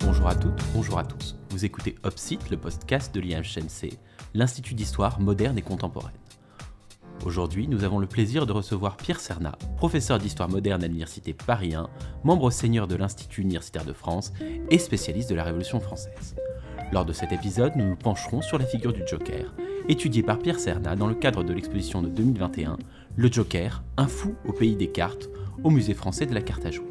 Bonjour à toutes, bonjour à tous. Vous écoutez Opsite, le podcast de l'IHMC, l'Institut d'histoire moderne et contemporaine. Aujourd'hui, nous avons le plaisir de recevoir Pierre Cernat, professeur d'histoire moderne à l'Université Paris 1, membre seigneur de l'Institut universitaire de France et spécialiste de la Révolution française. Lors de cet épisode, nous nous pencherons sur la figure du Joker, étudiée par Pierre Cernat dans le cadre de l'exposition de 2021 Le Joker, un fou au pays des cartes, au Musée français de la carte à jouer.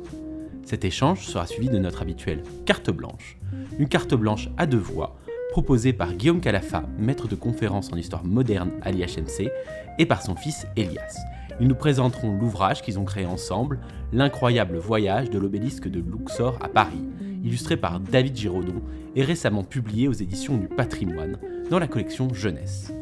Cet échange sera suivi de notre habituelle carte blanche, une carte blanche à deux voix proposée par Guillaume Calafa, maître de conférence en histoire moderne à l'IHMC, et par son fils Elias. Ils nous présenteront l'ouvrage qu'ils ont créé ensemble, L'incroyable voyage de l'obélisque de Luxor à Paris, illustré par David Giraudon et récemment publié aux éditions du Patrimoine dans la collection Jeunesse.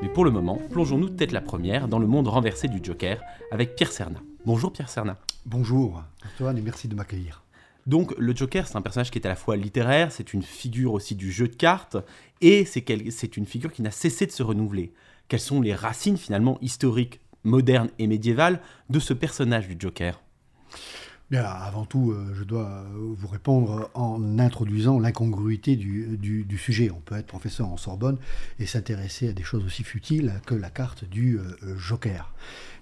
Mais pour le moment, plongeons-nous tête la première dans le monde renversé du Joker avec Pierre Serna. Bonjour Pierre Serna. Bonjour Antoine et merci de m'accueillir. Donc le Joker, c'est un personnage qui est à la fois littéraire, c'est une figure aussi du jeu de cartes, et c'est une figure qui n'a cessé de se renouveler. Quelles sont les racines finalement historiques, modernes et médiévales de ce personnage du Joker? Avant tout, euh, je dois vous répondre en introduisant l'incongruité du, sujet. On peut être professeur en Sorbonne et s'intéresser à des choses aussi futiles que la carte du euh, Joker.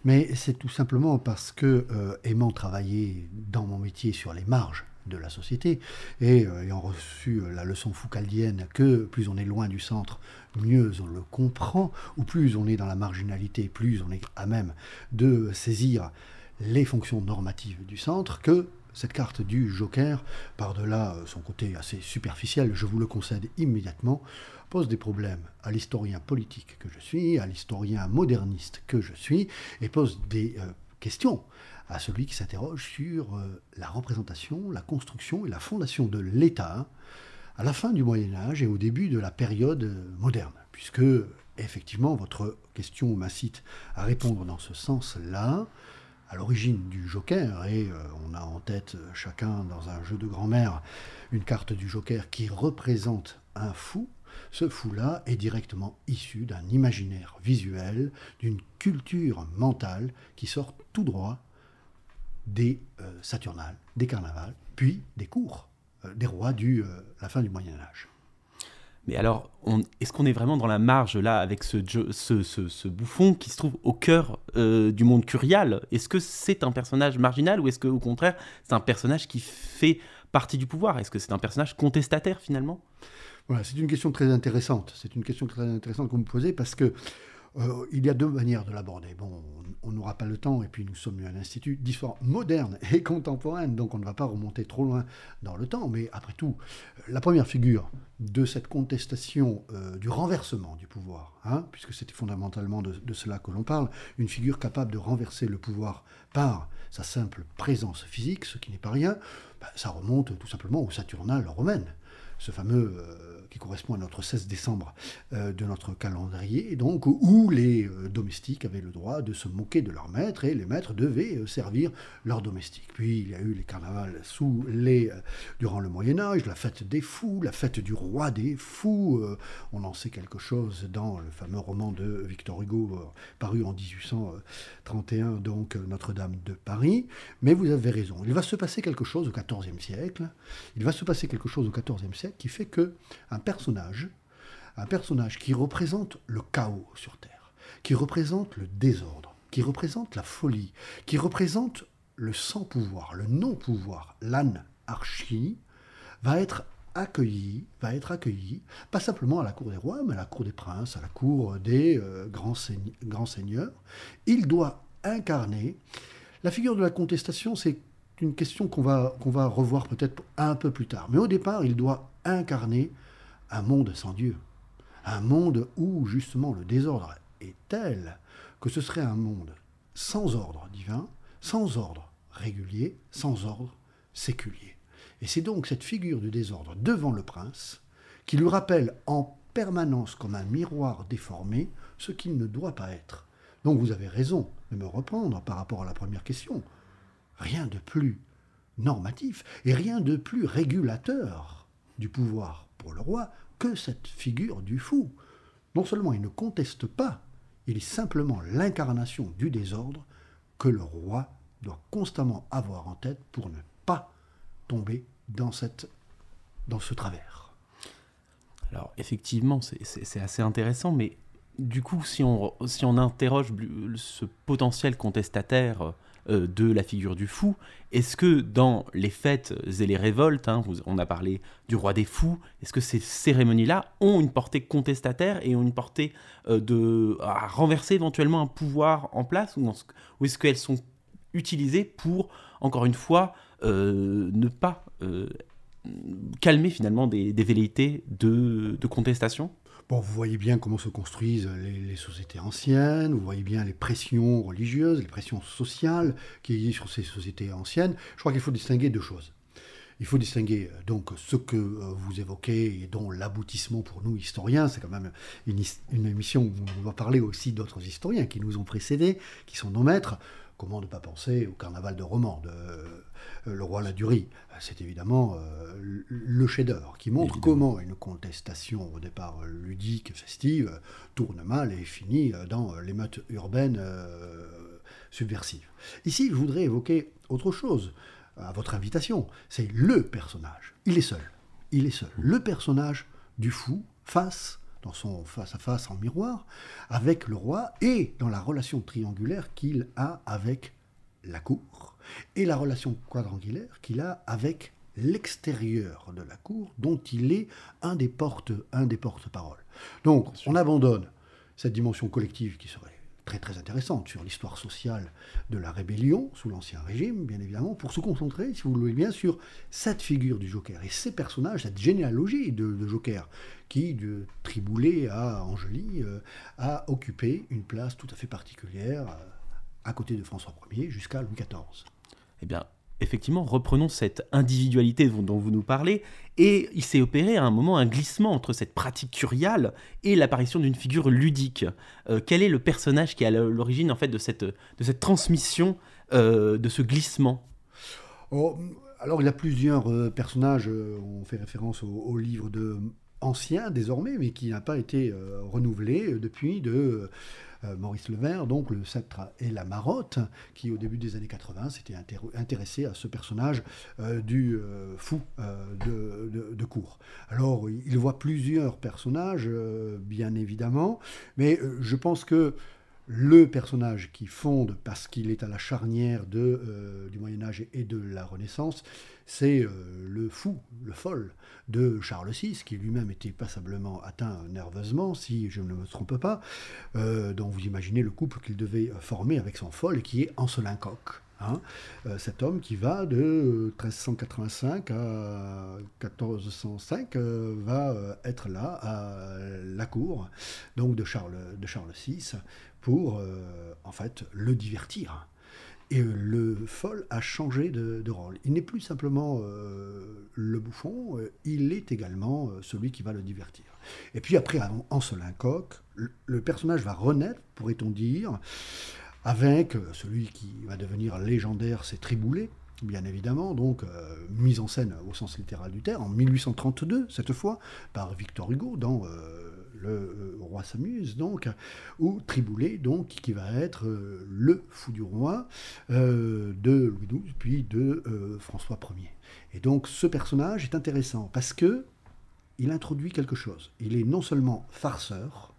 Mais c'est tout simplement parce que, euh, aimant travailler dans mon métier sur les marges de la société, et euh, ayant reçu euh, la leçon foucaldienne que plus on est loin du centre, mieux on le comprend, ou plus on est dans la marginalité, plus on est à même de saisir les fonctions normatives du centre, que cette carte du Joker, par-delà euh, son côté assez superficiel, je vous le concède immédiatement, pose des problèmes à l'historien politique que je suis, à l'historien moderniste que je suis, et pose des questions à celui qui s'interroge sur euh, la représentation, la construction et la fondation de l'État à la fin du Moyen Âge et au début de la période euh, moderne, puisque effectivement votre question m'incite à répondre dans ce sens-là. À l'origine du Joker, et euh, on a en tête chacun dans un jeu de grand-mère une carte du Joker qui représente un fou, ce fou-là est directement issu d'un imaginaire visuel, d'une culture mentale qui sort tout droit des euh, Saturnales, des carnavals, puis des cours euh, des rois du euh, la fin du Moyen Âge. Mais alors, est-ce qu'on est vraiment dans la marge là avec ce, bouffon qui se trouve au cœur du monde curial? Est-ce que c'est un personnage marginal ou est-ce qu'au contraire c'est un personnage qui fait partie du pouvoir? Est-ce que c'est un personnage contestataire finalement? Voilà, c'est une question très intéressante. C'est une question très intéressante que vous me posez parce que euh, il y a deux manières de l'aborder. Bon, on n'aura pas le temps, et puis nous sommes un institut d'histoire moderne et contemporaine, donc on ne va pas remonter trop loin dans le temps. Mais après tout, la première figure de cette contestation euh, du renversement du pouvoir, hein, puisque c'était fondamentalement de, cela que l'on parle, une figure capable de renverser le pouvoir par sa simple présence physique, ce qui n'est pas rien, bah, ça remonte tout simplement au Saturnal romaine, ce fameux... Euh, correspond à notre 16 décembre euh, de notre calendrier, donc où les euh, domestiques avaient le droit de se moquer de leurs maîtres et les maîtres devaient euh, servir leurs domestiques. Puis il y a eu les carnavals sous les, durant le Moyen Âge, la fête des fous, la fête du roi des fous. on en sait quelque chose dans le fameux roman de Victor Hugo paru en 1831, donc Notre-Dame de Paris. Mais vous avez raison, il va se passer quelque chose au XIVe siècle. Il va se passer quelque chose au XIVe siècle qui fait que un personnage, un personnage qui représente le chaos sur Terre, qui représente le désordre, qui représente la folie, qui représente le sans-pouvoir, le non-pouvoir, l'anarchie, va être accueilli, va être accueilli, pas simplement à la cour des rois, mais à la cour des princes, à la cour des euh, grands, seigneurs. Il doit incarner. La figure de la contestation, c'est une question qu'on va, qu'on va revoir peut-être un peu plus tard. Mais au départ, il doit incarner un monde sans Dieu, un monde où justement le désordre est tel que ce serait un monde sans ordre divin, sans ordre régulier, sans ordre séculier. Et c'est donc cette figure du désordre devant le prince qui lui rappelle en permanence comme un miroir déformé ce qu'il ne doit pas être. Donc vous avez raison de me reprendre par rapport à la première question. Rien de plus normatif et rien de plus régulateur du pouvoir le roi que cette figure du fou. Non seulement il ne conteste pas, il est simplement l'incarnation du désordre que le roi doit constamment avoir en tête pour ne pas tomber dans, ce travers. Alors effectivement, c'est assez intéressant, mais du coup, si on, si on interroge ce potentiel contestataire euh, de la figure du fou. Est-ce que dans les fêtes et les révoltes, hein, on a parlé du roi des fous, est-ce que ces cérémonies-là ont une portée contestataire et ont une portée euh, de à renverser éventuellement un pouvoir en place ou, est-ce qu'elles sont utilisées pour, encore une fois, euh, ne pas calmer finalement des, velléités de contestation? Bon, vous voyez bien comment se construisent les, sociétés anciennes, vous voyez bien les pressions religieuses, les pressions sociales qui existent sur ces sociétés anciennes. Je crois qu'il faut distinguer deux choses. Il faut distinguer euh, donc ce que euh, vous évoquez et dont l'aboutissement pour nous historiens, c'est quand même une, une, émission où on va parler aussi d'autres historiens qui nous ont précédés, qui sont nos maîtres. Comment ne pas penser au carnaval de Romans, de euh, Le Roi Ladurie C'est évidemment euh, le chef-d'œuvre qui montre comment une contestation au départ ludique, festive, tourne mal et finit dans l'émeute urbaine subversive. Ici, je voudrais évoquer autre chose à votre invitation. C'est le personnage. Il est seul. Il est seul. Le personnage du fou face dans son face-à-face en miroir avec le roi et dans la relation triangulaire qu'il a avec la cour et la relation quadrangulaire qu'il a avec l'extérieur de la cour dont il est un des porte un des porte-paroles. Donc on abandonne cette dimension collective qui serait très intéressante sur l'histoire sociale de la rébellion sous l'Ancien Régime, bien évidemment, pour se concentrer, si vous le voulez bien, sur cette figure du Joker et ces personnages, cette généalogie de, Joker, qui, de Triboulet à Angeli, euh, a occupé une place tout à fait particulière euh, à côté de François Ier jusqu'à Louis XIV. Eh bien, effectivement, reprenons cette individualité dont, vous nous parlez, et il s'est opéré à un moment un glissement entre cette pratique curiale et l'apparition d'une figure ludique. Euh, quel est le personnage qui est à l'origine en fait de cette, transmission, euh, de ce glissement? Oh, Alors il y a plusieurs euh, personnages, on fait référence au, livre de ancien désormais, mais qui n'a pas été renouvelé depuis de Maurice Levert, donc le sceptre et la marotte, qui au début des années 80 s'était intéressé à ce personnage euh, du euh, fou de, cour. Alors il voit plusieurs personnages, bien évidemment, mais je pense que le personnage qui fonde, parce qu'il est à la charnière de, du Moyen Âge et de la Renaissance, c'est euh, le fou, le folle de Charles VI, qui lui-même était passablement atteint nerveusement, si je ne me trompe pas, euh, dont vous imaginez le couple qu'il devait former avec son folle, qui est Ancelin Coq. Hein. Euh, cet homme qui va de 1385 à 1405 va être là à la cour donc de Charles, de Charles VI pour en fait le divertir. Et le folle a changé de, rôle. Il n'est plus simplement euh, le bouffon, euh, il est également euh, celui qui va le divertir. Et puis après, en le, le personnage va renaître, pourrait-on dire, avec celui qui va devenir légendaire, c'est Triboulet, bien évidemment, donc mise en scène au sens littéral du terme, en 1832, cette fois, par Victor Hugo, dans le euh, roi s'amuse, donc, ou Triboulet, donc, qui va être euh, le fou du roi euh, de Louis XII, puis de François Ier. Et donc, ce personnage est intéressant parce que il introduit quelque chose. Il est non seulement farceur,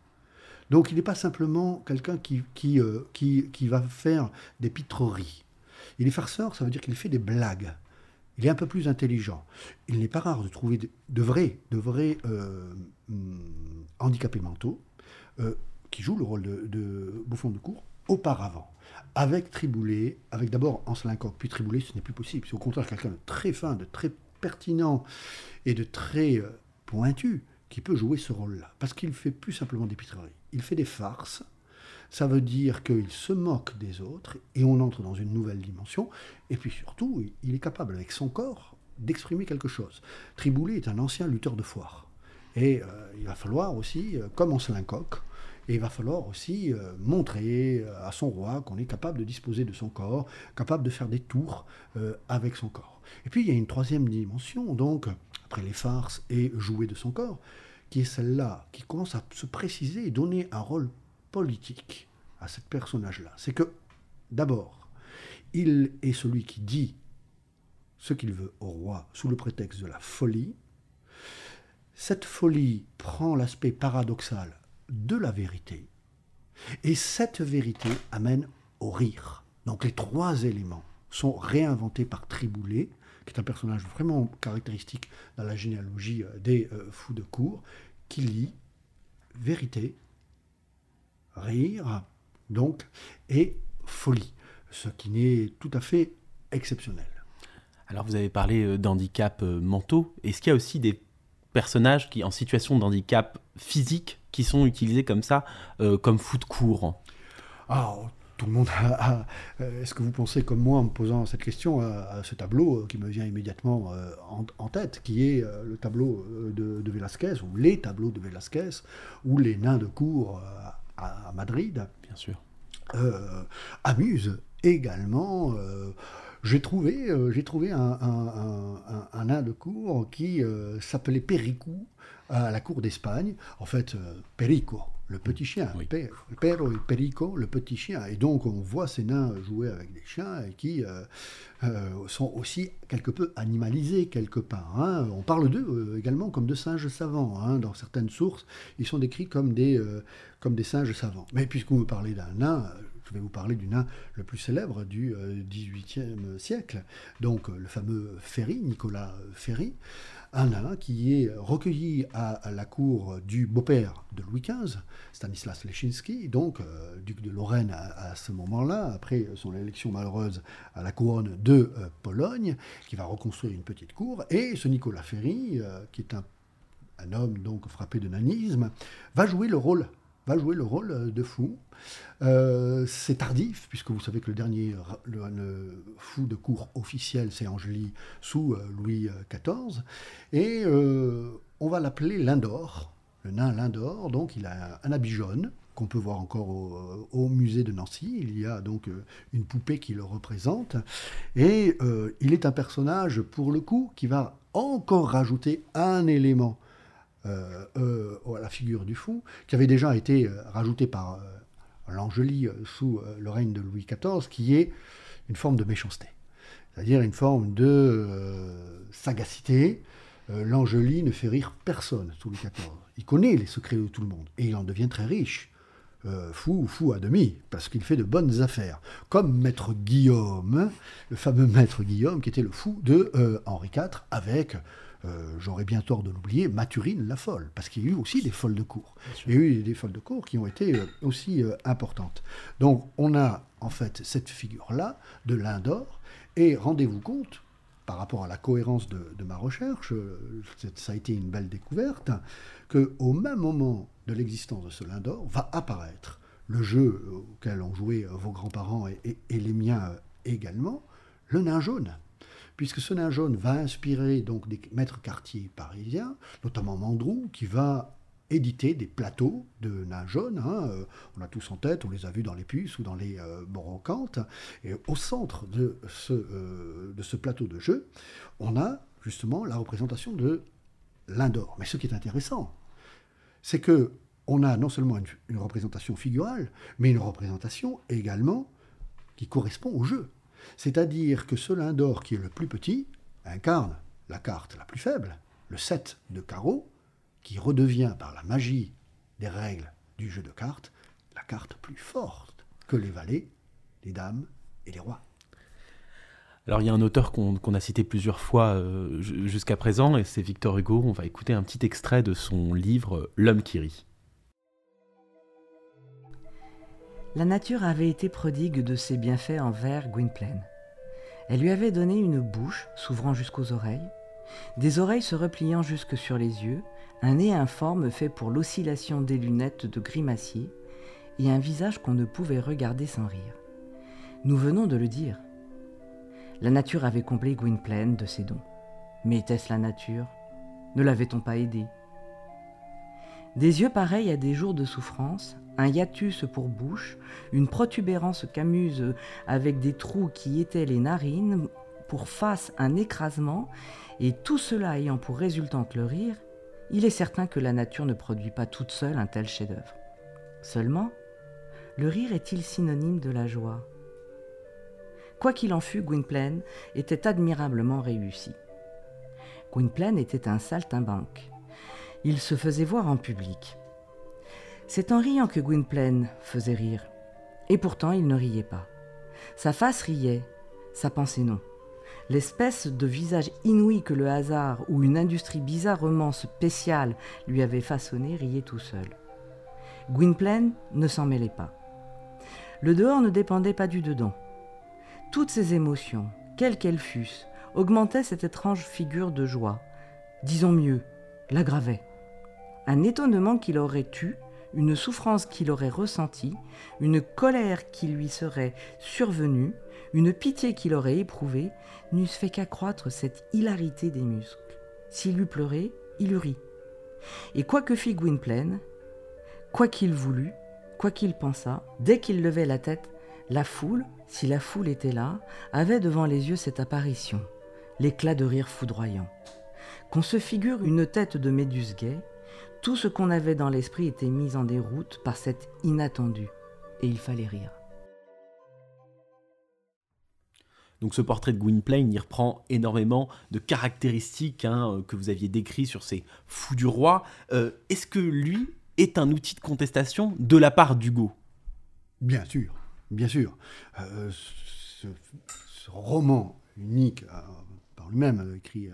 donc il n'est pas simplement quelqu'un qui, qui, qui, va faire des pitreries. Il est farceur, ça veut dire qu'il fait des blagues. Il est un peu plus intelligent. Il n'est pas rare de trouver de, vrais, de vrais hmm, handicapés mentaux, euh, qui jouent le rôle de, bouffon de cour auparavant. Avec Triboulet, avec d'abord Ancelin Coq, puis Triboulet, ce n'est plus possible. C'est au contraire quelqu'un de très fin, de très pertinent et de très euh, pointu qui peut jouer ce rôle-là. Parce qu'il fait plus simplement des pitreries. Il fait des farces. Ça veut dire qu'il se moque des autres et on entre dans une nouvelle dimension. Et puis surtout, il est capable avec son corps d'exprimer quelque chose. Triboulet est un ancien lutteur de foire. Et euh, il va falloir aussi, euh, comme en coq, et il va falloir aussi euh, montrer à son roi qu'on est capable de disposer de son corps, capable de faire des tours avec son corps. Et puis il y a une troisième dimension, donc, après les farces et jouer de son corps, qui est celle-là, qui commence à se préciser et donner un rôle politique à ce personnage-là. C'est que, d'abord, Il est celui qui dit ce qu'il veut au roi sous le prétexte de la folie. Cette folie prend l'aspect paradoxal de la vérité, et cette vérité amène au rire. Donc les trois éléments sont réinventés par Triboulet, qui est un personnage vraiment caractéristique dans la généalogie euh, des euh, fous de cour, qui lit vérité, rire, donc, et folie, ce qui n'est tout à fait exceptionnel. Alors vous avez parlé euh, d'handicap mentaux. Est-ce qu'il y a aussi des personnages qui, en situation de handicap physique qui sont utilisés comme ça, comme fous de cour? Ah, tout le monde a. Euh, est-ce que vous pensez comme moi en me posant cette question à, ce tableau euh, qui me vient immédiatement euh, en, tête, qui est le tableau de, de, Velázquez, ou les tableaux de Velázquez, ou les nains de cour à, Madrid Bien sûr. amuse également. j'ai trouvé, j'ai trouvé un, un, nain de cour qui s'appelait Péricou à la cour d'Espagne. En fait, Perico, le petit chien, oui. Et Perico, le petit chien. Et donc on voit ces nains jouer avec des chiens et qui euh, euh, sont aussi quelque peu animalisés quelque part. Hein. On parle d'eux euh, également comme de singes savants. Hein. Dans certaines sources, ils sont décrits comme des, comme des singes savants. Mais puisque vous parlez d'un nain, je vais vous parler du nain le plus célèbre du XVIIIe siècle, donc le fameux Ferry, Nicolas Ferry un nain qui est recueilli à, la cour du beau-père de Louis XV, Stanislas Leszczynski, donc euh, duc de Lorraine à, ce moment-là, après son élection malheureuse à la couronne de euh, Pologne, qui va reconstruire une petite cour. Et ce Nicolas Ferry, euh, qui est un, un, homme donc frappé de nanisme, va jouer le rôle va jouer le rôle euh, de fou. Euh, c'est tardif, puisque vous savez que le dernier fou de cour officiel, c'est Angélie sous euh, Louis XIV. Et on va l'appeler Lindor, le nain Lindor. Donc il a un habit jaune qu'on peut voir encore au, musée de Nancy. Il y a donc une poupée qui le représente. Et il est un personnage, pour le coup, qui va encore rajouter un élément à la figure du fou, qui avait déjà été euh, rajouté par l'Angélie sous le règne de Louis XIV, qui est une forme de méchanceté, c'est-à-dire une forme de sagacité. L'Angélie ne fait rire personne sous Louis XIV. Il connaît les secrets de tout le monde et il en devient très riche. fou fou, fou à demi, parce qu'il fait de bonnes affaires. Comme Maître Guillaume, le fameux Maître Guillaume, qui était le fou de Henri IV, avec euh, j'aurais bien tort de l'oublier, Mathurine la folle, parce qu'il y a eu aussi des folles de cours. Il y a eu des folles de cours qui ont été euh, aussi euh, importantes. Donc on a en fait cette figure-là de l'Indor, et rendez-vous compte, par rapport à la cohérence de, ma recherche, ça a été une belle découverte, qu'au même moment de l'existence de ce Lindor va apparaître le jeu auquel ont joué vos grands-parents et, les miens également, le nain jaune puisque ce nain jaune va inspirer donc des maîtres quartiers parisiens, notamment Mandrou, qui va éditer des plateaux de nains jaunes. Hein, euh, on a tous en tête, on les a vus dans les puces ou dans les euh. Et au centre de ce, euh, de ce plateau de jeu, on a justement la représentation de l'Indor. Mais ce qui est intéressant, c'est que on a non seulement une représentation figurale, mais une représentation également qui correspond au jeu. C'est-à-dire que ce lin d'or qui est le plus petit incarne la carte la plus faible, le 7 de carreau, qui redevient par la magie des règles du jeu de cartes la carte plus forte que les valets, les dames et les rois. Alors il y a un auteur qu'on a cité plusieurs fois euh, jusqu'à présent, et c'est Victor Hugo. On va écouter un petit extrait de son livre L'homme qui rit. La nature avait été prodigue de ses bienfaits envers Gwynplaine. Elle lui avait donné une bouche s'ouvrant jusqu'aux oreilles, des oreilles se repliant jusque sur les yeux, un nez informe fait pour l'oscillation des lunettes de grimacier, et un visage qu'on ne pouvait regarder sans rire. Nous venons de le dire. La nature avait comblé Gwynplaine de ses dons. Mais était-ce la nature? Ne l'avait-on pas aidé? Des yeux pareils à des jours de souffrance, un hiatus pour bouche, une protubérance camuse avec des trous qui étaient les narines, pour face un écrasement, et tout cela ayant pour résultante le rire, il est certain que la nature ne produit pas toute seule un tel chef-d'œuvre. Seulement, le rire est-il synonyme de la joie? Quoi qu'il en fût, Gwynplaine était admirablement réussi. Gwynplaine était un saltimbanque. Il se faisait voir en public. C'est en riant que Gwynplaine faisait rire. Et pourtant, il ne riait pas. Sa face riait, sa pensée non. L'espèce de visage inouï que le hasard ou une industrie bizarrement spéciale lui avait façonné riait tout seul. Gwynplaine ne s'en mêlait pas. Le dehors ne dépendait pas du dedans. Toutes ses émotions, quelles qu'elles fussent, augmentaient cette étrange figure de joie. Disons mieux, l'aggravaient. Un étonnement qu'il aurait eu, une souffrance qu'il aurait ressentie, une colère qui lui serait survenue, une pitié qu'il aurait éprouvée, n'eussent fait qu'accroître cette hilarité des muscles. S'il eût pleuré, il eût ri. Et quoi que fît Gwynplaine, quoi qu'il voulût, quoi qu'il pensât, dès qu'il levait la tête, la foule, si la foule était là, avait devant les yeux cette apparition, l'éclat de rire foudroyant. Qu'on se figure une tête de méduse gay, tout ce qu'on avait dans l'esprit était mis en déroute par cet inattendu, et il fallait rire. Donc ce portrait de Gwynplaine, il reprend énormément de caractéristiques hein, que vous aviez décrites sur ces fous du roi. Euh, est-ce que lui est un outil de contestation de la part d'Hugo? Bien sûr, bien sûr. Euh, ce, roman unique, euh, par lui-même, écrit,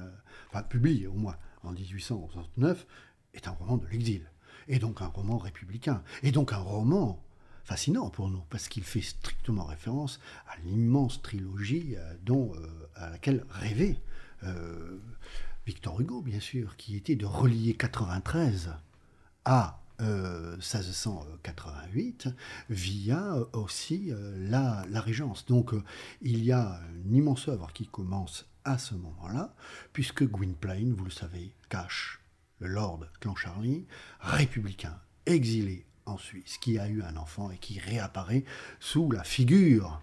enfin publié au moins en 1869, est un roman de l'exil. Et donc un roman républicain. Et donc un roman fascinant pour nous, parce qu'il fait strictement référence à l'immense trilogie euh, dont, euh, à laquelle rêvait euh, Victor Hugo, bien sûr, qui était de relier 93 à 1688 via aussi la, la, Régence. Donc il y a une immense œuvre qui commence à ce moment-là, puisque Gwynplaine, vous le savez, cache Lord Clancharlie, républicain, exilé en Suisse, qui a eu un enfant et qui réapparaît sous la figure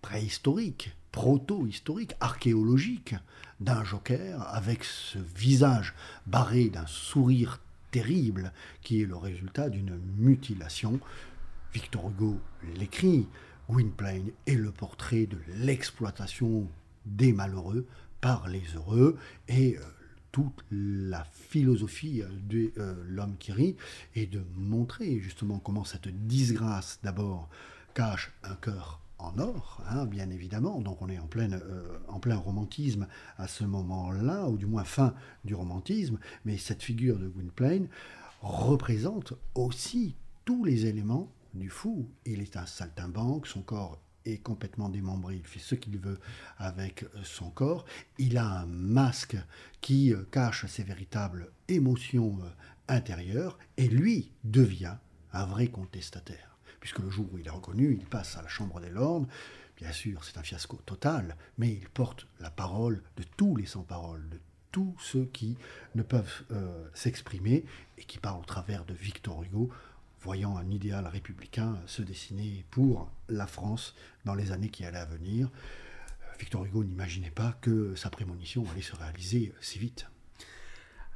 préhistorique, proto-historique, archéologique d'un joker avec ce visage barré d'un sourire terrible qui est le résultat d'une mutilation. Victor Hugo l'écrit, Gwynplaine est le portrait de l'exploitation des malheureux par les heureux et euh, toute la philosophie de euh, l'homme qui rit et de montrer justement comment cette disgrâce d'abord cache un cœur en or, hein, bien évidemment. Donc on est en, pleine, euh, en plein romantisme à ce moment-là, ou du moins fin du romantisme, mais cette figure de Gwynplaine représente aussi tous les éléments du fou. Il est un saltimbanque, son corps est complètement démembré, il fait ce qu'il veut avec son corps. Il a un masque qui euh, cache ses véritables émotions euh, intérieures et lui devient un vrai contestataire. Puisque le jour où il est reconnu, il passe à la Chambre des Lords. Bien sûr, c'est un fiasco total, mais il porte la parole de tous les sans-paroles, de tous ceux qui ne peuvent euh, s'exprimer et qui parlent au travers de Victor Hugo, voyant un idéal républicain se dessiner pour la France dans les années qui allaient à venir. Victor Hugo n'imaginait pas que sa prémonition allait se réaliser si vite.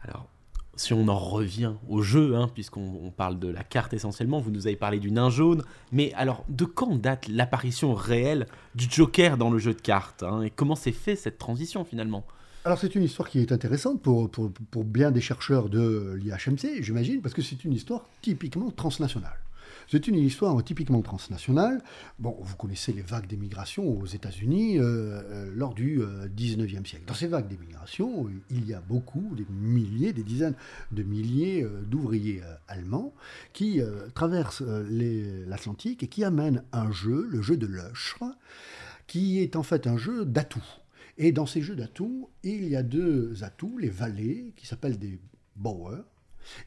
Alors, si on en revient au jeu, hein, puisqu'on parle de la carte essentiellement, vous nous avez parlé du nain jaune, mais alors de quand date l'apparition réelle du Joker dans le jeu de cartes hein, Et comment s'est fait cette transition finalement? Alors c'est une histoire qui est intéressante pour, pour, bien des chercheurs de l'IHMC, j'imagine, parce que c'est une histoire typiquement transnationale. C'est une histoire typiquement transnationale. Bon, vous connaissez les vagues d'émigration aux États-Unis euh, euh, lors du euh, siècle. Dans ces vagues d'émigration, il y a beaucoup, des milliers, des dizaines de milliers d'ouvriers allemands qui traversent l'Atlantique et qui amènent un jeu, le jeu de l'Ushre, qui est en fait un jeu d'atouts. Et dans ces jeux d'atouts, il y a deux atouts, les valets, qui s'appellent des bowers,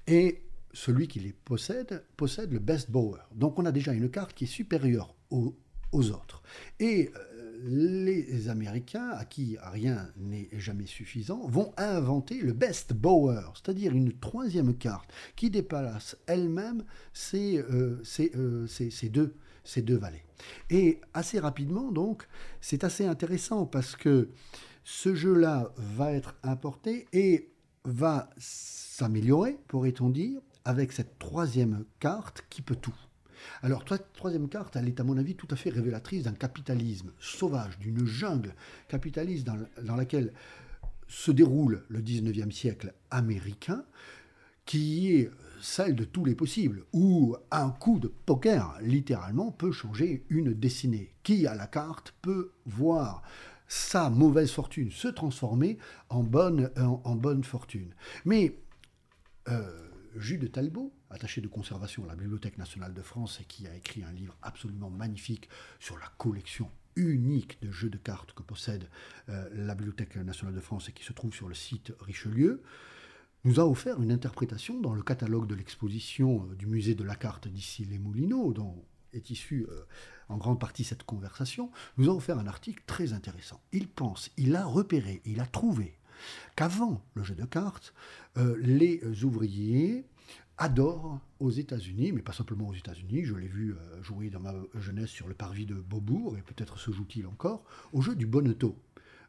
et celui qui les possède possède le best bower. Donc on a déjà une carte qui est supérieure aux, autres. Et euh, les Américains, à qui rien n'est jamais suffisant, vont inventer le best bower, c'est-à-dire une troisième carte qui dépasse elle-même ces, euh, euh, ces, deux, ces deux valets. Et assez rapidement, donc, c'est assez intéressant parce que ce jeu-là va être importé et va s'améliorer, pourrait-on dire, avec cette troisième carte qui peut tout. Alors, troisième carte, elle est à mon avis tout à fait révélatrice d'un capitalisme sauvage, d'une jungle capitaliste dans, dans laquelle se déroule le 19e siècle américain, qui est celle de tous les possibles, où un coup de poker, littéralement, peut changer une destinée. Qui, à la carte, peut voir sa mauvaise fortune se transformer en bonne, en, bonne fortune. Mais euh, Jules de Talbot, attaché de conservation à la Bibliothèque nationale de France et qui a écrit un livre absolument magnifique sur la collection unique de jeux de cartes que possède euh, la Bibliothèque nationale de France et qui se trouve sur le site Richelieu, nous a offert une interprétation dans le catalogue de l'exposition euh, du musée de la carte d'ici les Moulineaux, dont est issue euh, en grande partie cette conversation, nous a offert un article très intéressant. Il pense, il a repéré, il a trouvé qu'avant le jeu de cartes, euh, les ouvriers adorent aux États-Unis, mais pas simplement aux États-Unis, je l'ai vu jouer dans ma jeunesse sur le parvis de Beaubourg, et peut-être se joue-t-il encore, au jeu du bonneto.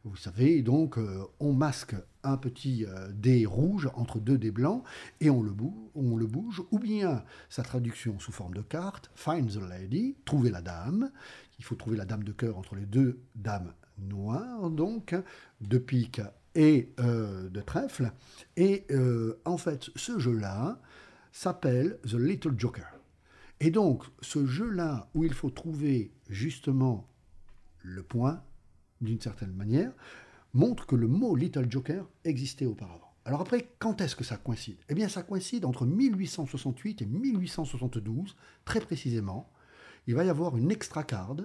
Vous savez, donc, on masque un petit euh, dé rouge entre deux dés blancs et on le, on le, bouge, ou bien sa traduction sous forme de carte, Find the Lady, trouver la dame. Il faut trouver la dame de cœur entre les deux dames noires, donc, de pique et euh, de trèfle. Et en fait, ce jeu-là s'appelle The Little Joker. Et donc, ce jeu-là, où il faut trouver justement le point, d'une certaine manière, montre que le mot Little Joker existait auparavant. Alors après, quand est-ce que ça coïncide? Eh bien, ça coïncide entre 1868 et 1872, très précisément. Il va y avoir une extra card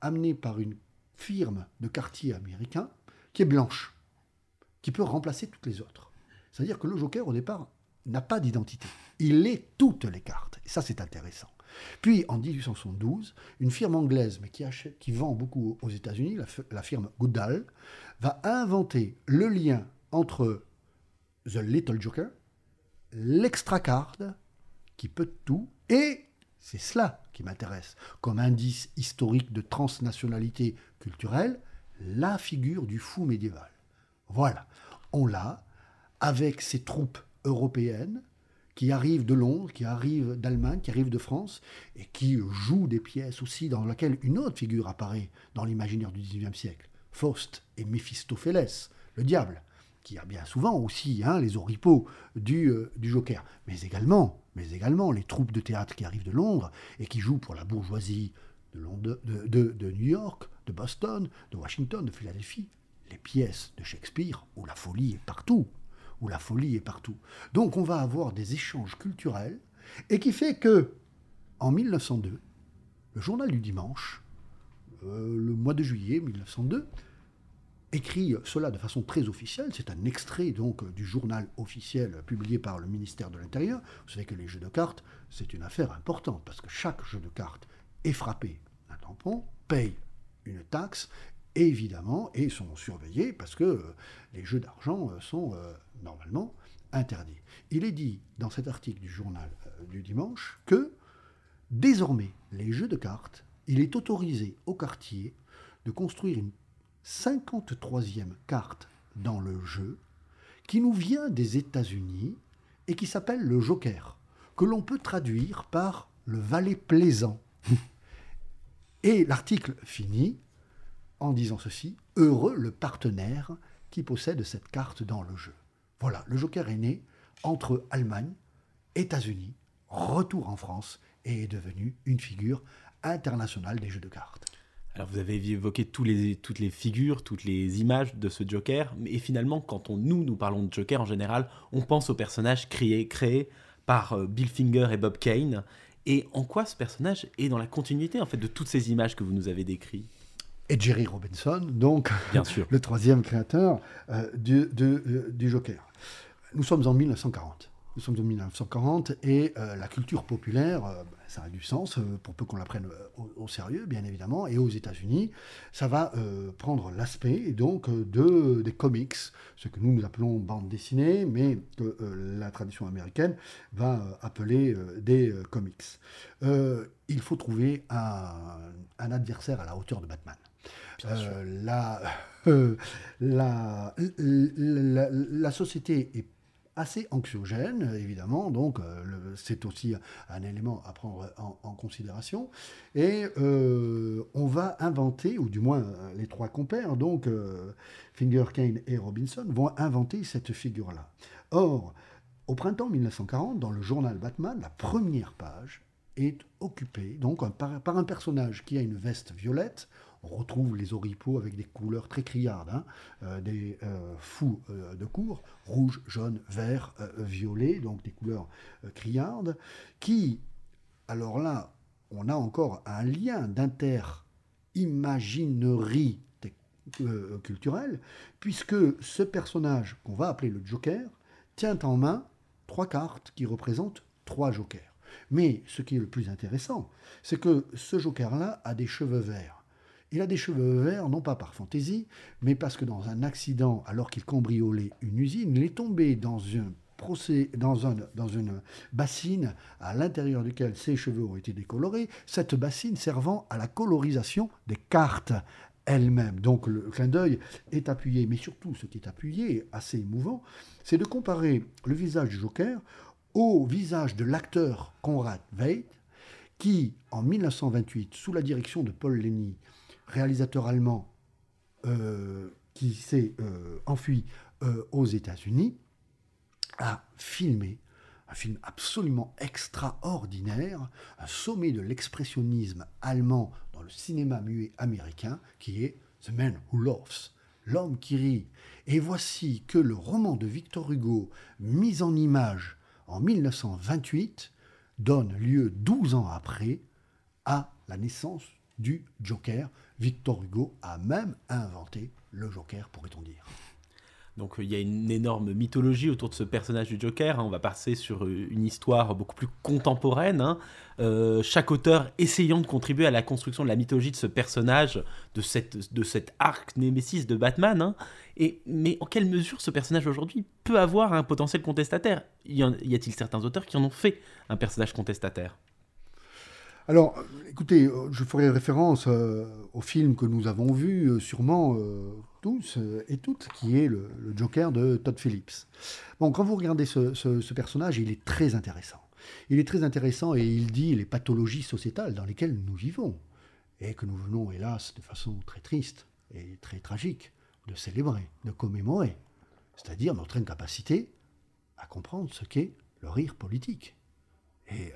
amenée par une firme de quartier américain qui est blanche, qui peut remplacer toutes les autres. C'est-à-dire que le Joker, au départ, n'a pas d'identité. Il est toutes les cartes. Et ça, c'est intéressant. Puis en 1872, une firme anglaise, mais qui, vend beaucoup aux États-Unis, la, firme Goodall, va inventer le lien entre The Little Joker, l'extra card, qui peut tout, et c'est cela qui m'intéresse, comme indice historique de transnationalité culturelle, la figure du fou médiéval. Voilà, on l'a avec ses troupes européennes qui arrivent de Londres, qui arrivent d'Allemagne, qui arrivent de France, et qui jouent des pièces aussi dans lesquelles une autre figure apparaît dans l'imaginaire du XIXe siècle. Faust et Méphistophélès, le diable, qui a bien souvent aussi hein, les oripeaux du, euh, du, Joker, mais également, mais également les troupes de théâtre qui arrivent de Londres et qui jouent pour la bourgeoisie de, de New York, de Boston, de Washington, de Philadelphie, les pièces de Shakespeare où la folie est partout où la folie est partout. Donc on va avoir des échanges culturels, et qui fait que, en 1902, le journal du dimanche, euh, le mois de juillet 1902, écrit cela de façon très officielle. C'est un extrait donc du journal officiel publié par le ministère de l'Intérieur. Vous savez que les jeux de cartes, c'est une affaire importante parce que chaque jeu de cartes est frappé d'un tampon, paye une taxe évidemment, et sont surveillés parce que euh, les jeux d'argent euh, sont euh, normalement interdits. Il est dit dans cet article du journal du dimanche que désormais, les jeux de cartes, il est autorisé au quartier de construire une 53e carte dans le jeu qui nous vient des États-Unis et qui s'appelle le Joker, que l'on peut traduire par le valet plaisant. et l'article finit en disant ceci, heureux le partenaire qui possède cette carte dans le jeu. Voilà, le Joker est né entre Allemagne, États-Unis, retour en France et est devenu une figure internationale des jeux de cartes. Alors vous avez évoqué toutes les figures, toutes les images de ce Joker, mais finalement quand on, nous, nous parlons de Joker en général, on pense au personnage créé, créé par euh, Bill Finger et Bob Kane, et en quoi ce personnage est dans la continuité en fait de toutes ces images que vous nous avez décrites? Et Jerry Robinson, donc le troisième créateur euh, euh, du, Joker. Nous sommes en 1940. Nous sommes en 1940 et euh, la culture populaire, ça a du sens, pour peu qu'on la prenne au, sérieux, bien évidemment. Et aux États-Unis, ça va prendre l'aspect donc de, des comics, ce que nous nous appelons bande dessinée, mais que la tradition américaine va appeler des comics. il faut trouver un adversaire à la hauteur de Batman. Euh, la, euh, la, la, la, société est assez anxiogène, évidemment, donc euh, c'est aussi un élément à prendre en, considération. Et on va inventer, ou du moins les trois compères, donc Finger, Kane et Robinson, vont inventer cette figure-là. Or, au printemps 1940, dans le journal Batman, la première page est occupée donc par un personnage qui a une veste violette on retrouve les oripeaux avec des couleurs très criardes, hein, euh, des euh, fous euh, de cour, rouge, jaune, vert, violet, donc des couleurs criardes, qui, alors là, on a encore un lien d'inter-imaginerie culturelle, puisque ce personnage qu'on va appeler le Joker tient en main trois cartes qui représentent trois jokers. Mais ce qui est le plus intéressant, c'est que ce joker-là a des cheveux verts. Il a des cheveux verts, non pas par fantaisie, mais parce que dans un accident, alors qu'il cambriolait une usine, il est tombé dans une bassine à l'intérieur duquel ses cheveux ont été décolorés, cette bassine servant à la colorisation des cartes elles-mêmes. Donc le clin d'œil est appuyé, mais surtout ce qui est appuyé, assez émouvant, c'est de comparer le visage du Joker au visage de l'acteur Conrad Veidt, qui, en 1928, sous la direction de Paul Lenny, réalisateur allemand euh, qui s'est euh, enfui euh, aux États-Unis, a filmé un film absolument extraordinaire, un sommet de l'expressionnisme allemand dans le cinéma muet américain, qui est The Man Who Loves, l'homme qui rit. Et voici que le roman de Victor Hugo, mis en image en 1928, donne lieu 12 ans après à la naissance du Joker. Victor Hugo a même inventé le Joker, pourrait-on dire. Donc il y a une énorme mythologie autour de ce personnage du Joker. Hein. On va passer sur euh, une histoire beaucoup plus contemporaine. Hein. Euh, chaque auteur essayant de contribuer à la construction de la mythologie de ce personnage, de, cette, de cet arc némésis de Batman. Hein. Et, mais en quelle mesure ce personnage aujourd'hui peut avoir un potentiel contestataire? Y a-t-il certains auteurs qui en ont fait un personnage contestataire? Alors, écoutez, euh, je ferai référence euh, au film que nous avons vu, euh, sûrement tous et toutes, qui est le, Joker de Todd Phillips. Bon, quand vous regardez ce, personnage, il est très intéressant. Il est très intéressant et il dit les pathologies sociétales dans lesquelles nous vivons et que nous venons, hélas, de façon très triste et très tragique, de célébrer, de commémorer. C'est-à-dire notre incapacité à comprendre ce qu'est le rire politique. Et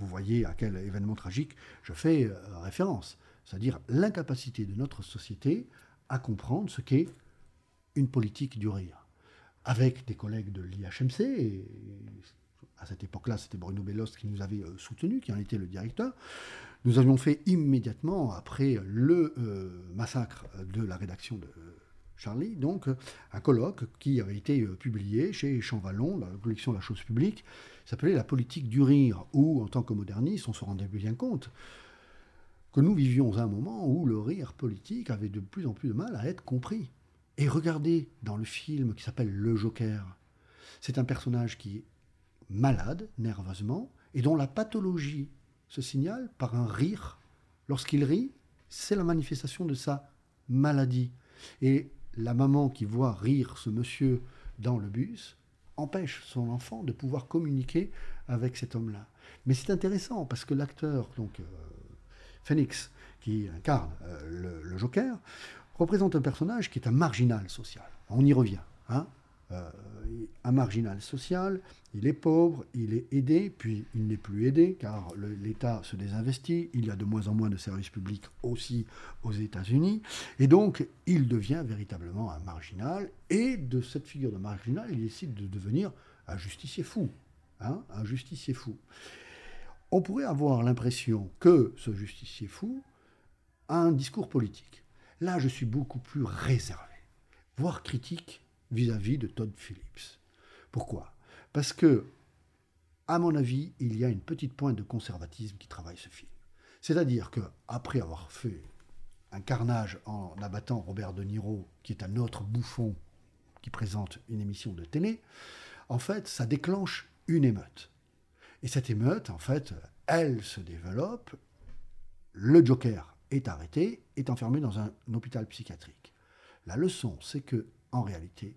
vous voyez à quel événement tragique je fais euh, référence. C'est-à-dire l'incapacité de notre société à comprendre ce qu'est une politique du rire. Avec des collègues de l'IHMC, à cette époque-là, c'était Bruno Bellos qui nous avait euh, soutenu, qui en était le directeur, nous avions fait immédiatement, après le euh, massacre de la rédaction de Charlie, donc un colloque qui avait été publié chez Champvallon, dans la collection La Chose Publique, s'appelait La politique du rire, où, en tant que moderniste, on se rendait bien compte que nous vivions un moment où le rire politique avait de plus en plus de mal à être compris. Et regardez dans le film qui s'appelle Le Joker, c'est un personnage qui est malade nerveusement et dont la pathologie se signale par un rire. Lorsqu'il rit, c'est la manifestation de sa maladie. Et la maman qui voit rire ce monsieur dans le bus empêche son enfant de pouvoir communiquer avec cet homme-là. Mais c'est intéressant parce que l'acteur, donc euh, Phoenix, qui incarne euh, le, Joker, représente un personnage qui est un marginal social. On y revient. Hein un marginal social, il est pauvre, il est aidé, puis il n'est plus aidé car l'État se désinvestit, il y a de moins en moins de services publics aussi aux États-Unis, et donc il devient véritablement un marginal, et de cette figure de marginal, il décide de devenir un justicier fou. Hein, un justicier fou. On pourrait avoir l'impression que ce justicier fou a un discours politique. Là, je suis beaucoup plus réservé, voire critique vis-à-vis de Todd Phillips. Pourquoi? Parce que, à mon avis, il y a une petite pointe de conservatisme qui travaille ce film. C'est-à-dire que après avoir fait un carnage en abattant Robert De Niro, qui est un autre bouffon qui présente une émission de télé, en fait, ça déclenche une émeute. Et cette émeute, en fait, elle se développe. Le Joker est arrêté, est enfermé dans un hôpital psychiatrique. La leçon, c'est que, en réalité,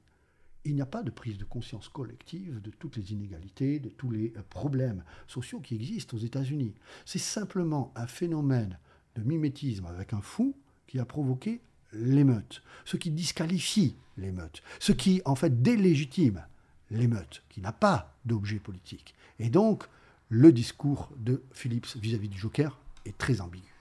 il n'y a pas de prise de conscience collective de toutes les inégalités, de tous les euh, problèmes sociaux qui existent aux États-Unis. C'est simplement un phénomène de mimétisme avec un fou qui a provoqué l'émeute, ce qui disqualifie l'émeute, ce qui en fait délégitime l'émeute, qui n'a pas d'objet politique. Et donc, le discours de Phillips vis-à-vis du Joker est très ambigu.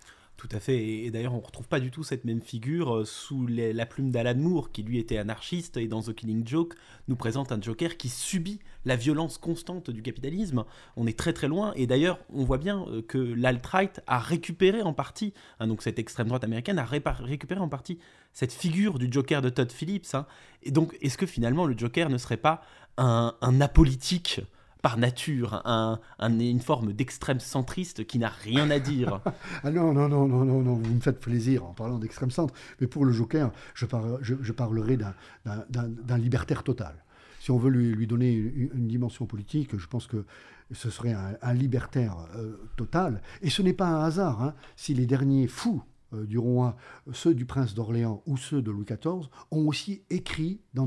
Tout à fait. Et, d'ailleurs, on ne retrouve pas du tout cette même figure euh, sous la plume d'Alan Moore, qui lui était anarchiste et dans The Killing Joke nous présente un Joker qui subit la violence constante du capitalisme. On est très très loin. Et d'ailleurs, on voit bien euh, que l'alt-right a récupéré en partie, hein, donc cette extrême droite américaine a récupéré en partie cette figure du Joker de Todd Phillips. Hein. Et donc, est-ce que finalement le Joker ne serait pas un, un apolitique par nature, un, une forme d'extrême centriste qui n'a rien à dire. ah non, non, non, non, non, vous me faites plaisir en parlant d'extrême centre. Mais pour le Joker, je, parlerai d'un libertaire total. Si on veut lui, donner une, dimension politique, je pense que ce serait un, libertaire euh, total. Et ce n'est pas un hasard hein, si les derniers fous euh, du roi, ceux du prince d'Orléans ou ceux de Louis XIV, ont aussi écrit dans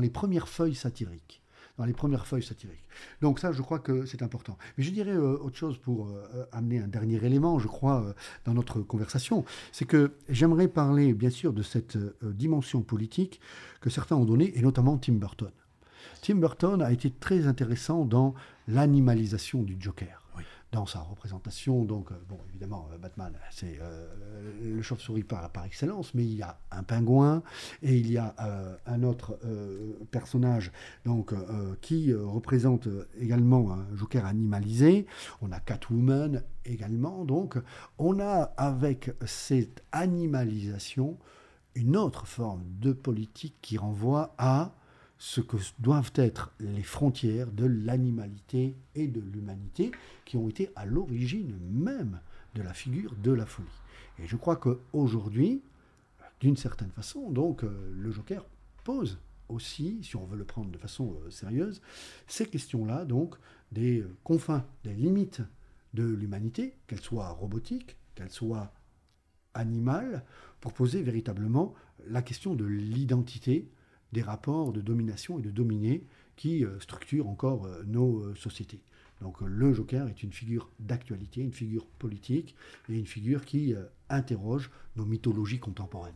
les premières feuilles satiriques dans les premières feuilles satiriques. Donc ça, je crois que c'est important. Mais je dirais euh, autre chose pour euh, amener un dernier élément, je crois, euh, dans notre conversation, c'est que j'aimerais parler, bien sûr, de cette dimension politique que certains ont donnée, et notamment Tim Burton. Tim Burton a été très intéressant dans l'animalisation du Joker dans sa représentation. Donc, euh, bon, évidemment, euh, Batman, c'est euh, le chauve-souris par, par excellence, mais il y a un pingouin et il y a un autre personnage donc, qui représente également un Joker animalisé. On a Catwoman également. Donc, on a avec cette animalisation une autre forme de politique qui renvoie à ce que doivent être les frontières de l'animalité et de l'humanité qui ont été à l'origine même de la figure de la folie. Et je crois qu'aujourd'hui, d'une certaine façon, donc euh, le Joker pose aussi, si on veut le prendre de façon euh, sérieuse, ces questions-là, donc des euh, confins, des limites de l'humanité, qu'elles soient robotiques, qu'elles soient animales, pour poser véritablement la question de l'identité, des rapports de domination et de dominés qui euh, structurent encore euh, nos euh, sociétés. Donc le Joker est une figure d'actualité, une figure politique et une figure qui interroge nos mythologies contemporaines.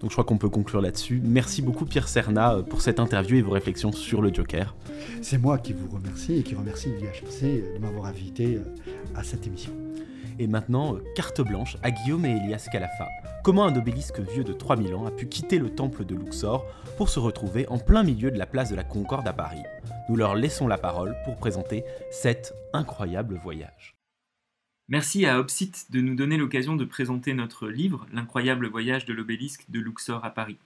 Donc je crois qu'on peut conclure là-dessus. Merci beaucoup Pierre Serna pour cette interview et vos réflexions sur le Joker. C'est moi qui vous remercie et qui remercie l'IHC de m'avoir invité à cette émission. Et maintenant, carte blanche à Guillaume et Elias Calafa comment un obélisque vieux de 3000 ans a pu quitter le temple de Luxor pour se retrouver en plein milieu de la place de la Concorde à Paris? Nous leur laissons la parole pour présenter cet incroyable voyage. Merci à Opsite de nous donner l'occasion de présenter notre livre, L'incroyable voyage de l'obélisque de Luxor à Paris.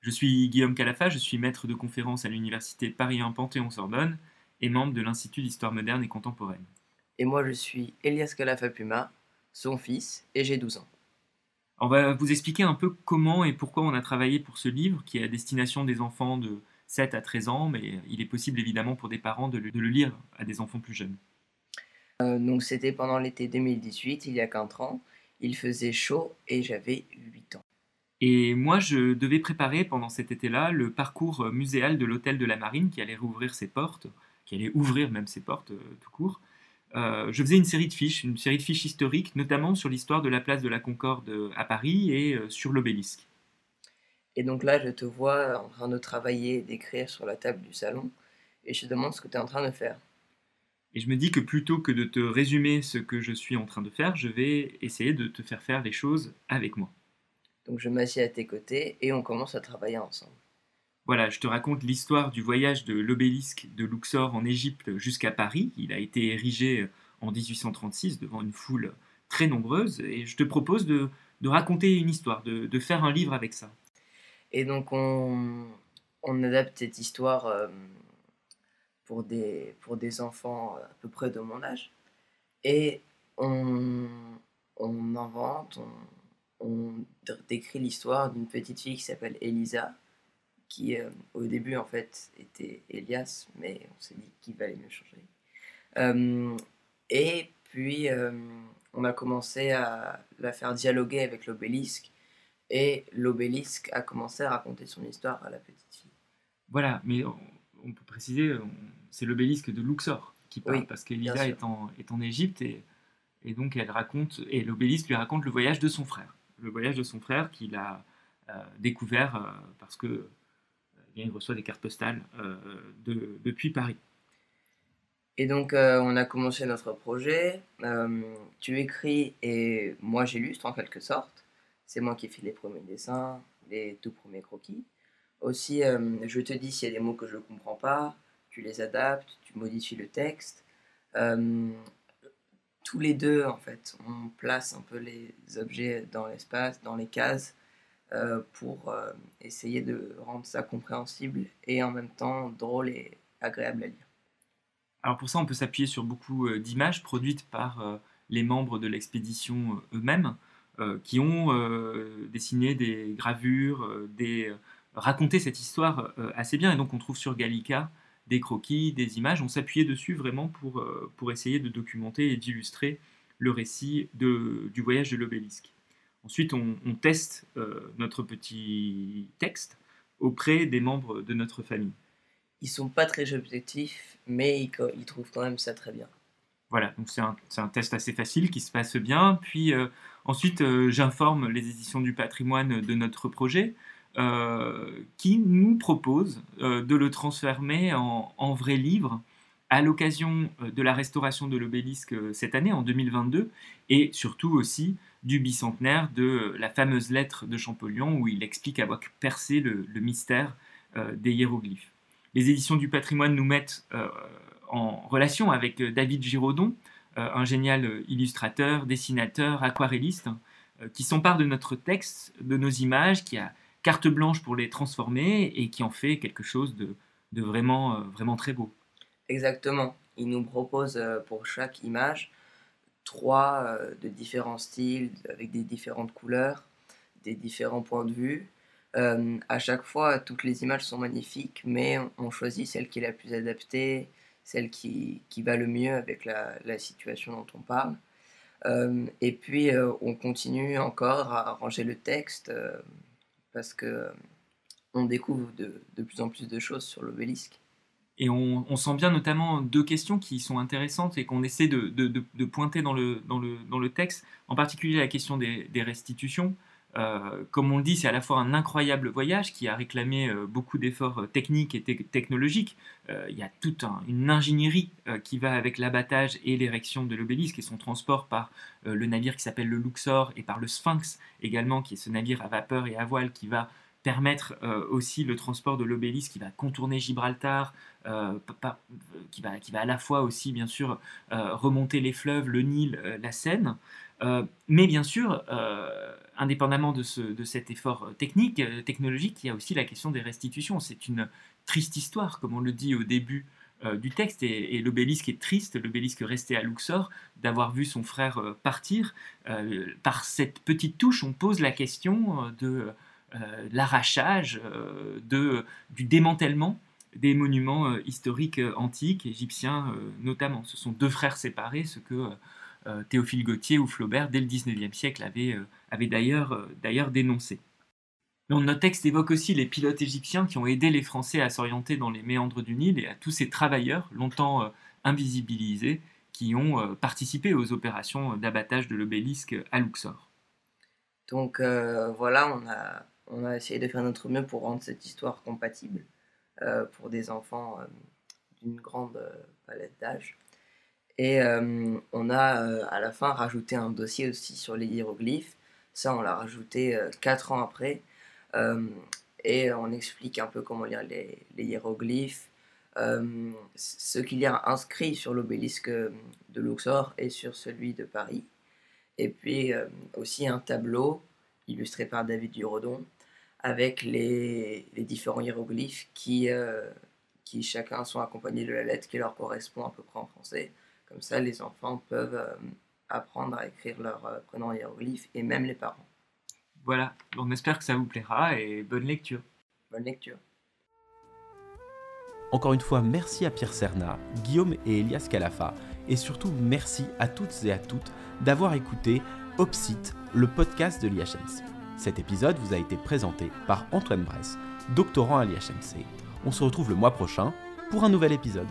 Je suis Guillaume Calafa, je suis maître de conférence à l'université Paris 1 Panthéon-Sorbonne et membre de l'Institut d'histoire moderne et contemporaine. Et moi je suis Elias Calafa Puma, son fils, et j'ai 12 ans. On va vous expliquer un peu comment et pourquoi on a travaillé pour ce livre, qui est à destination des enfants de 7 à 13 ans, mais il est possible évidemment pour des parents de le, lire à des enfants plus jeunes. Euh, donc c'était pendant l'été 2018, il y a 4 ans. Il faisait chaud et j'avais 8 ans. Et moi, je devais préparer pendant cet été-là le parcours muséal de l'hôtel de la Marine qui allait rouvrir ses portes, qui allait ouvrir même ses portes euh, tout court. Euh, je faisais une série de fiches, une série de fiches historiques, notamment sur l'histoire de la place de la Concorde euh, à Paris et euh, sur l'obélisque. Et donc là, je te vois en train de travailler et d'écrire sur la table du salon, et je te demande ce que tu es en train de faire. Et je me dis que plutôt que de te résumer ce que je suis en train de faire, je vais essayer de te faire faire les choses avec moi. Donc je m'assieds à tes côtés et on commence à travailler ensemble. Voilà, je te raconte l'histoire du voyage de l'obélisque de Luxor en Égypte jusqu'à Paris. Il a été érigé en 1836 devant une foule très nombreuse et je te propose de, raconter une histoire, de, faire un livre avec ça. Et donc on, adapte cette histoire euh, pour, des, pour des enfants à peu près de mon âge et on, invente, on, on décrit l'histoire d'une petite fille qui s'appelle Elisa qui euh, au début en fait était Elias, mais on s'est dit qu'il valait mieux changer. Euh, et puis euh, on a commencé à la faire dialoguer avec l'obélisque, et l'obélisque a commencé à raconter son histoire à la petite fille. Voilà, mais on, peut préciser, c'est l'obélisque de Luxor qui parle, parce qu'Elisa est en, est en Égypte et, et donc elle raconte, et l'obélisque lui raconte le voyage de son frère. Le voyage de son frère qu'il a découvert parce que il reçoit des cartes postales de, depuis Paris. Et donc, euh, on a commencé notre projet. Euh, tu écris et moi j'illustre en quelque sorte. C'est moi qui fais les premiers dessins, les tout premiers croquis. Aussi, euh, je te dis s'il y a des mots que je ne comprends pas, tu les adaptes, tu modifies le texte. tous les deux, en fait, on place un peu les objets dans l'espace, dans les cases, pour essayer de rendre ça compréhensible et en même temps drôle et agréable à lire. Alors pour ça, on peut s'appuyer sur beaucoup euh, d'images produites par euh, les membres de l'expédition euh, eux-mêmes, qui ont dessiné des gravures, des, raconté cette histoire assez bien. Et donc on trouve sur Gallica des croquis, des images. On s'appuyait dessus vraiment pour, pour essayer de documenter et d'illustrer le récit de, du voyage de l'obélisque. Ensuite, on, on teste notre petit texte auprès des membres de notre famille ils sont pas très objectifs, mais ils, trouvent quand même ça très bien. Voilà, donc c'est un, un, test assez facile qui se passe bien. Puis euh, ensuite, euh, j'informe les éditions du patrimoine de notre projet, euh, qui nous propose de le transformer en, en vrai livre à l'occasion de la restauration de l'obélisque cette année, en 2022, et surtout aussi du bicentenaire de la fameuse lettre de Champollion où il explique avoir percé le, le mystère des hiéroglyphes les éditions du patrimoine nous mettent euh, en relation avec euh, David Giraudon, euh, un génial illustrateur, dessinateur, aquarelliste, qui s'empare de notre texte, de nos images, qui a carte blanche pour les transformer et qui en fait quelque chose de, vraiment, vraiment très beau. Exactement. Il nous propose pour chaque image trois de différents styles, avec des différentes couleurs, des différents points de vue, euh, à chaque fois, toutes les images sont magnifiques, mais on choisit celle qui est la plus adaptée, celle qui, va le mieux avec la, situation dont on parle. Euh, et puis, euh, on continue encore à ranger le texte parce que on découvre de, plus en plus de choses sur l'obélisque. Et on, sent bien notamment deux questions qui sont intéressantes et qu'on essaie de, pointer dans le, texte, en particulier la question des, restitutions. Euh, comme on le dit, c'est à la fois un incroyable voyage qui a réclamé euh, beaucoup d'efforts euh, techniques et technologiques. il y a toute une ingénierie qui va avec l'abattage et l'érection de l'obélisque et son transport par le navire qui s'appelle le Luxor et par le Sphinx également, qui est ce navire à vapeur et à voile qui va permettre aussi le transport de l'obélisque qui va contourner Gibraltar, qui, va, qui va à la fois aussi bien sûr remonter les fleuves, le Nil, la Seine. mais bien sûr, indépendamment de, cet effort euh, technique, euh, technologique, il y a aussi la question des restitutions. C'est une triste histoire, comme on le dit au début euh, du texte, et, l'obélisque est triste, l'obélisque resté à Luxor, d'avoir vu son frère partir. par cette petite touche, on pose la question de l'arrachage, de, du démantèlement des monuments historiques antiques, égyptiens notamment. Ce sont deux frères séparés, ce que euh, Théophile Gautier ou Flaubert, dès le XIXe siècle, avait, euh, euh, d'ailleurs dénoncé. notre texte évoque aussi les pilotes égyptiens qui ont aidé les Français à s'orienter dans les méandres du Nil et à tous ces travailleurs longtemps invisibilisés qui ont participé aux opérations d'abattage de l'obélisque à Luxor. Donc voilà, on a, on a essayé de faire notre mieux pour rendre cette histoire compatible pour des enfants d'une grande palette d'âge. Et euh, on a euh, à la fin rajouté un dossier aussi sur les hiéroglyphes. Ça, on l'a rajouté 4 euh, ans après. et on explique un peu comment lire les, hiéroglyphes, ce qu'il y a inscrit sur l'obélisque de Luxor et sur celui de Paris. Et puis aussi un tableau illustré par David Durodon avec les, les différents hiéroglyphes qui, qui chacun sont accompagnés de la lettre qui leur correspond à peu près en français. Comme ça, les enfants peuvent euh, apprendre à écrire leur euh, prénom hiéroglyphe et même les parents. Voilà, on espère que ça vous plaira et bonne lecture. Bonne lecture. Encore une fois, merci à Pierre Serna, Guillaume et Elias Calafa, et surtout merci à toutes et à toutes d'avoir écouté Opsite, le podcast de l'IHMC. Cet épisode vous a été présenté par Antoine Bress, doctorant à l'IHMC. On se retrouve le mois prochain pour un nouvel épisode.